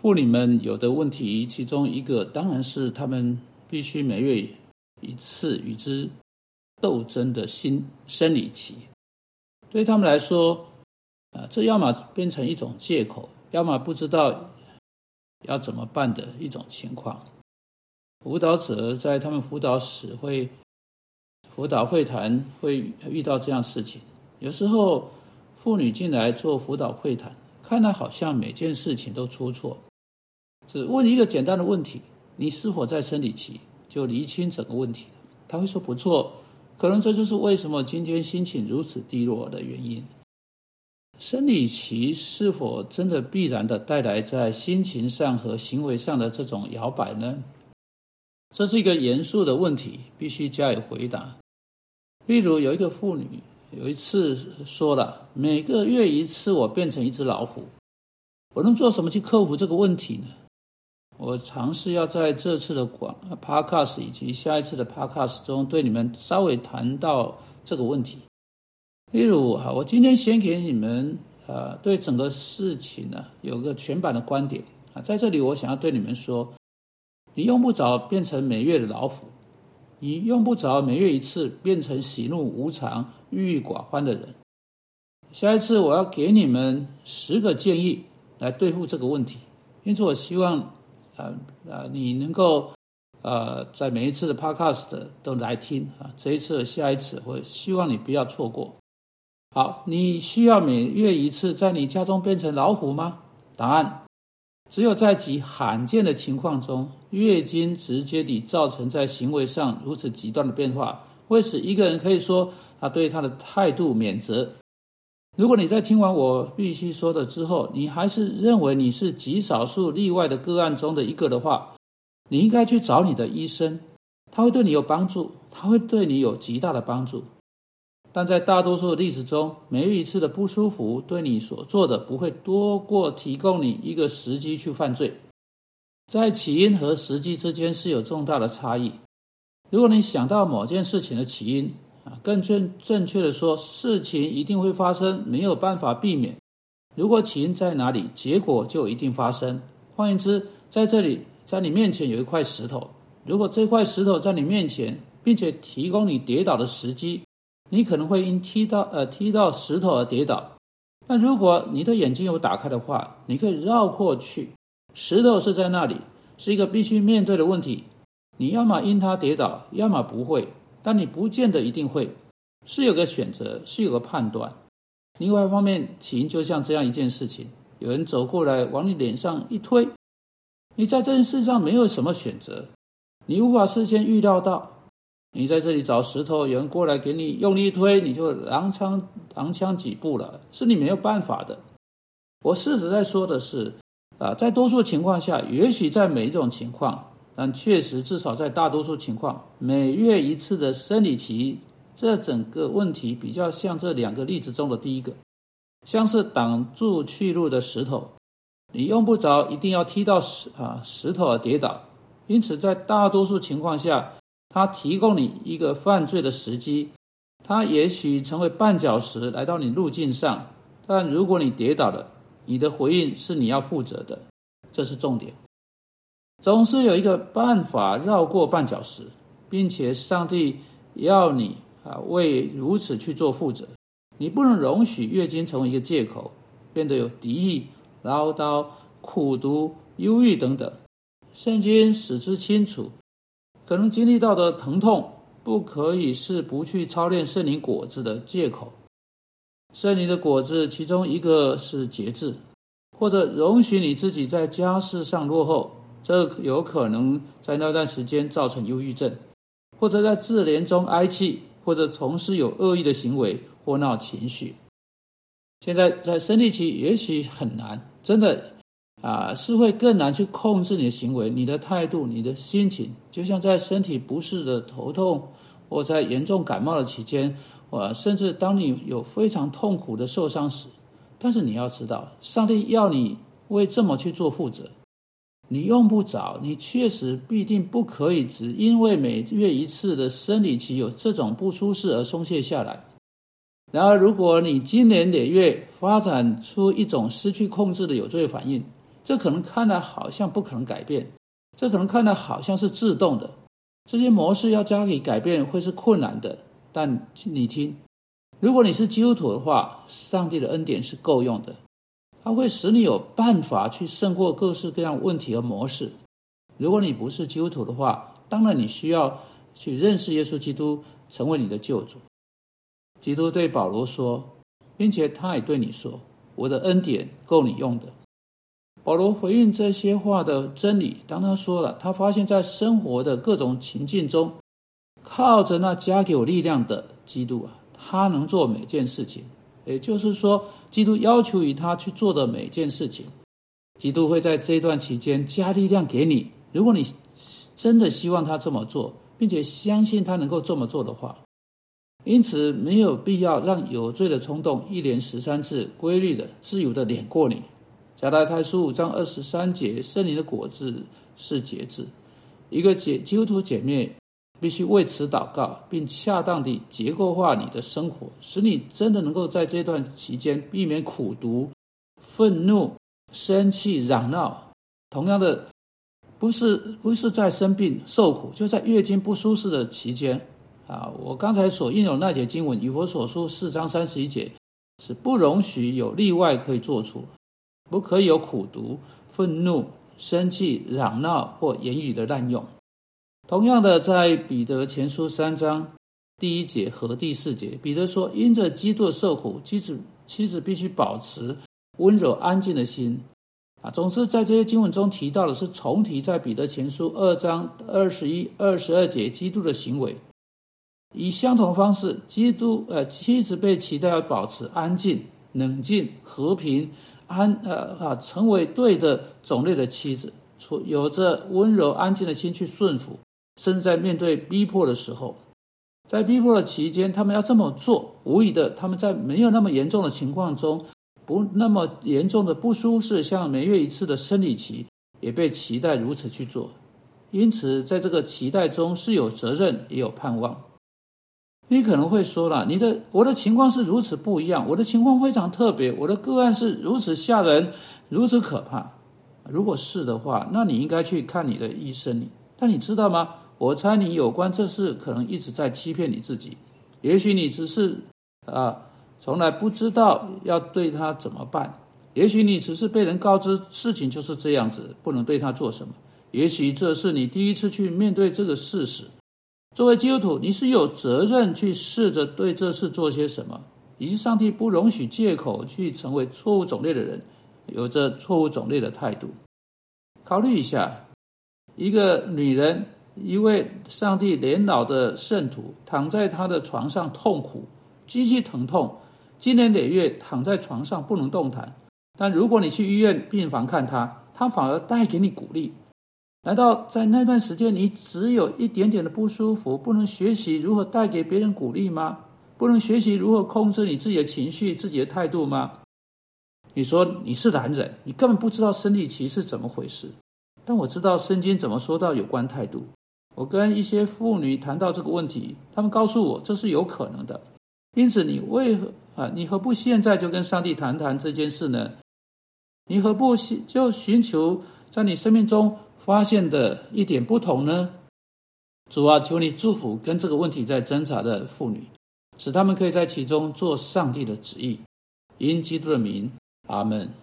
妇女们有的问题，其中一个当然是她们必须每月一次与之斗争的心生理期。对他们来说，啊，这要么变成一种借口，要么不知道要怎么办的一种情况。辅导者在他们辅导时会辅导会谈会遇到这样事情。有时候妇女进来做辅导会谈，看来好像每件事情都出错。只问一个简单的问题：你是否在生理期？就厘清整个问题。他会说不错，可能这就是为什么今天心情如此低落的原因。生理期是否真的必然的带来在心情上和行为上的这种摇摆呢？这是一个严肃的问题，必须加以回答。例如，有一个妇女有一次说了：“每个月一次，我变成一只老虎，我能做什么去克服这个问题呢？”我尝试要在这次的广 podcast 以及下一次的 podcast 中，对你们稍微谈到这个问题。例如，哈，我今天先给你们，呃，对整个事情呢有个全版的观点啊，在这里我想要对你们说，你用不着变成每月的老虎，你用不着每月一次变成喜怒无常、郁郁寡欢的人。下一次我要给你们十个建议来对付这个问题，因此我希望。啊啊！你能够呃，在每一次的 podcast 都来听啊，这一次、下一次，我希望你不要错过。好，你需要每月一次在你家中变成老虎吗？答案：只有在极罕见的情况中，月经直接地造成在行为上如此极端的变化，会使一个人可以说他对他的态度免责。如果你在听完我必须说的之后，你还是认为你是极少数例外的个案中的一个的话，你应该去找你的医生，他会对你有帮助，他会对你有极大的帮助。但在大多数的例子中，每一次的不舒服对你所做的不会多过提供你一个时机去犯罪。在起因和时机之间是有重大的差异。如果你想到某件事情的起因，更正正确的说，事情一定会发生，没有办法避免。如果起因在哪里，结果就一定发生。换言之，在这里，在你面前有一块石头，如果这块石头在你面前，并且提供你跌倒的时机，你可能会因踢到呃踢到石头而跌倒。但如果你的眼睛有打开的话，你可以绕过去，石头是在那里，是一个必须面对的问题。你要么因它跌倒，要么不会。但你不见得一定会，是有个选择，是有个判断。另外一方面，起因就像这样一件事情：有人走过来往你脸上一推，你在这件事上没有什么选择，你无法事先预料到。你在这里找石头，有人过来给你用力一推，你就踉跄踉跄几步了，是你没有办法的。我事实在说的是，啊，在多数情况下，也许在每一种情况。但确实，至少在大多数情况，每月一次的生理期，这整个问题比较像这两个例子中的第一个，像是挡住去路的石头，你用不着一定要踢到石啊石头而跌倒。因此，在大多数情况下，它提供你一个犯罪的时机，它也许成为绊脚石来到你路径上。但如果你跌倒了，你的回应是你要负责的，这是重点。总是有一个办法绕过绊脚石，并且上帝要你啊为如此去做负责。你不能容许月经成为一个借口，变得有敌意、唠叨、苦读、忧郁等等。圣经使之清楚，可能经历到的疼痛，不可以是不去操练圣灵果子的借口。圣灵的果子，其中一个是节制，或者容许你自己在家事上落后。这有可能在那段时间造成忧郁症，或者在自怜中哀泣，或者从事有恶意的行为或闹情绪。现在在生理期也许很难，真的啊，是会更难去控制你的行为、你的态度、你的心情。就像在身体不适的头痛，或在严重感冒的期间，或甚至当你有非常痛苦的受伤时，但是你要知道，上帝要你为这么去做负责。你用不着，你确实必定不可以只因为每月一次的生理期有这种不舒适而松懈下来。然而，如果你今年累月发展出一种失去控制的有罪反应，这可能看来好像不可能改变，这可能看来好像是自动的，这些模式要加以改变会是困难的。但你听，如果你是基督徒的话，上帝的恩典是够用的，它会使你有办法去胜过各式各样问题和模式。如果你不是基督徒的话，当然你需要去认识耶稣基督，成为你的救主。基督对保罗说，并且他也对你说：“我的恩典够你用的。”保罗回应这些话的真理，当他说了，他发现在生活的各种情境中，靠着那加给我力量的基督啊，他能做每件事情。也就是说，基督要求于他去做的每件事情，基督会在这段期间加力量给你。如果你真的希望他这么做，并且相信他能够这么做的话，因此没有必要让有罪的冲动一连十三次规律的、自由的碾过你。加拉太书五章二十三节，圣灵的果子是节制。一个姐基督徒姐妹必须为此祷告，并恰当地结构化你的生活，使你真的能够在这段期间避免苦读、愤怒、生气、嚷闹。同样的，不是不是在生病受苦，就在月经不舒适的期间啊！我刚才所应用那节经文，以佛所书四章三十一节，是不容许有例外可以做出。不可以有苦读、愤怒、生气、嚷闹或言语的滥用。同样的，在彼得前书三章第一节和第四节，彼得说：“因着基督受苦，妻子妻子必须保持温柔安静的心。”啊，总之，在这些经文中提到的是重提在彼得前书二章二十一、二十二节基督的行为。以相同方式，基督呃妻子被期待要保持安静、冷静、和平。安呃啊，成为对的种类的妻子，出有着温柔安静的心去顺服，甚至在面对逼迫的时候，在逼迫的期间，他们要这么做，无疑的，他们在没有那么严重的情况中，不那么严重的不舒适，像每月一次的生理期，也被期待如此去做。因此，在这个期待中是有责任，也有盼望。你可能会说了，你的我的情况是如此不一样，我的情况非常特别，我的个案是如此吓人，如此可怕。如果是的话，那你应该去看你的医生。但你知道吗？我猜你有关这事可能一直在欺骗你自己。也许你只是啊，从来不知道要对他怎么办。也许你只是被人告知事情就是这样子，不能对他做什么。也许这是你第一次去面对这个事实。作为基督徒，你是有责任去试着对这事做些什么，以及上帝不容许借口去成为错误种类的人，有着错误种类的态度。考虑一下，一个女人，一位上帝年老的圣徒，躺在他的床上痛苦，极其疼痛，经年累月躺在床上不能动弹。但如果你去医院病房看他，他反而带给你鼓励。难道在那段时间，你只有一点点的不舒服，不能学习如何带给别人鼓励吗？不能学习如何控制你自己的情绪、自己的态度吗？你说你是男人，你根本不知道生理期是怎么回事。但我知道圣经怎么说到有关态度。我跟一些妇女谈到这个问题，他们告诉我这是有可能的。因此，你为何啊？你何不现在就跟上帝谈谈这件事呢？你何不就寻求在你生命中？发现的一点不同呢？主啊，求你祝福跟这个问题在挣扎的妇女，使他们可以在其中做上帝的旨意。因基督的名，阿门。